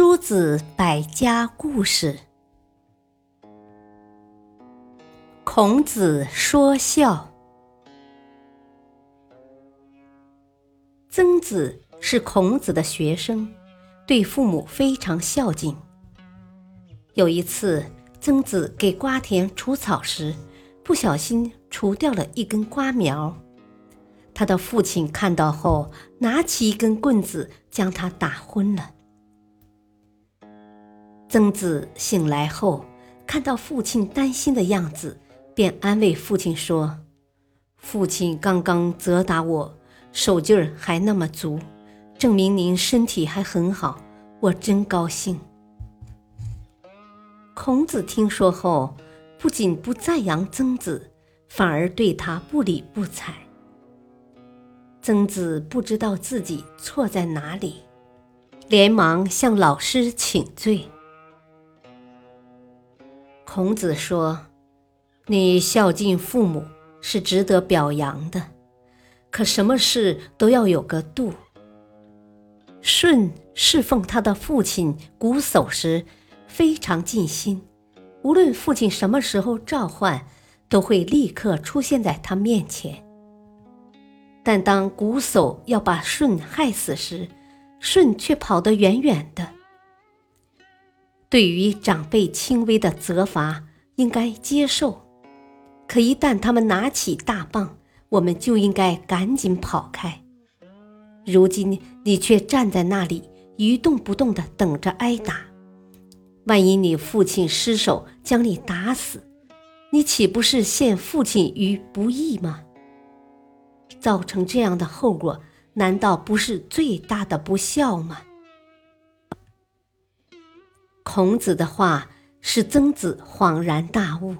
诸子百家故事。孔子说孝。曾子是孔子的学生，对父母非常孝敬。有一次，曾子给瓜田除草时，不小心除掉了一根瓜苗。他的父亲看到后，拿起一根棍子将他打昏了。曾子醒来后，看到父亲担心的样子，便安慰父亲说：“父亲刚刚责打我，手劲儿还那么足，证明您身体还很好，我真高兴。”孔子听说后，不仅不赞扬曾子，反而对他不理不睬。曾子不知道自己错在哪里，连忙向老师请罪。孔子说：“你孝敬父母是值得表扬的，可什么事都要有个度。”舜侍奉他的父亲瞽叟时非常尽心，无论父亲什么时候召唤，都会立刻出现在他面前。但当瞽叟要把舜害死时，舜却跑得远远的。对于长辈轻微的责罚，应该接受；可一旦他们拿起大棒，我们就应该赶紧跑开。如今你却站在那里一动不动地等着挨打，万一你父亲失手将你打死，你岂不是陷父亲于不义吗？造成这样的后果，难道不是最大的不孝吗？孔子的话使曾子恍然大悟，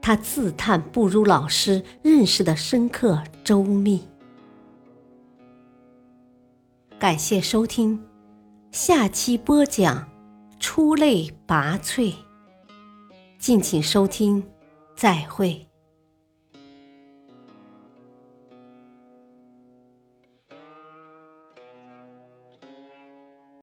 他自叹不如老师认识的深刻周密。感谢收听，下期播讲出类拔萃，敬请收听，再会。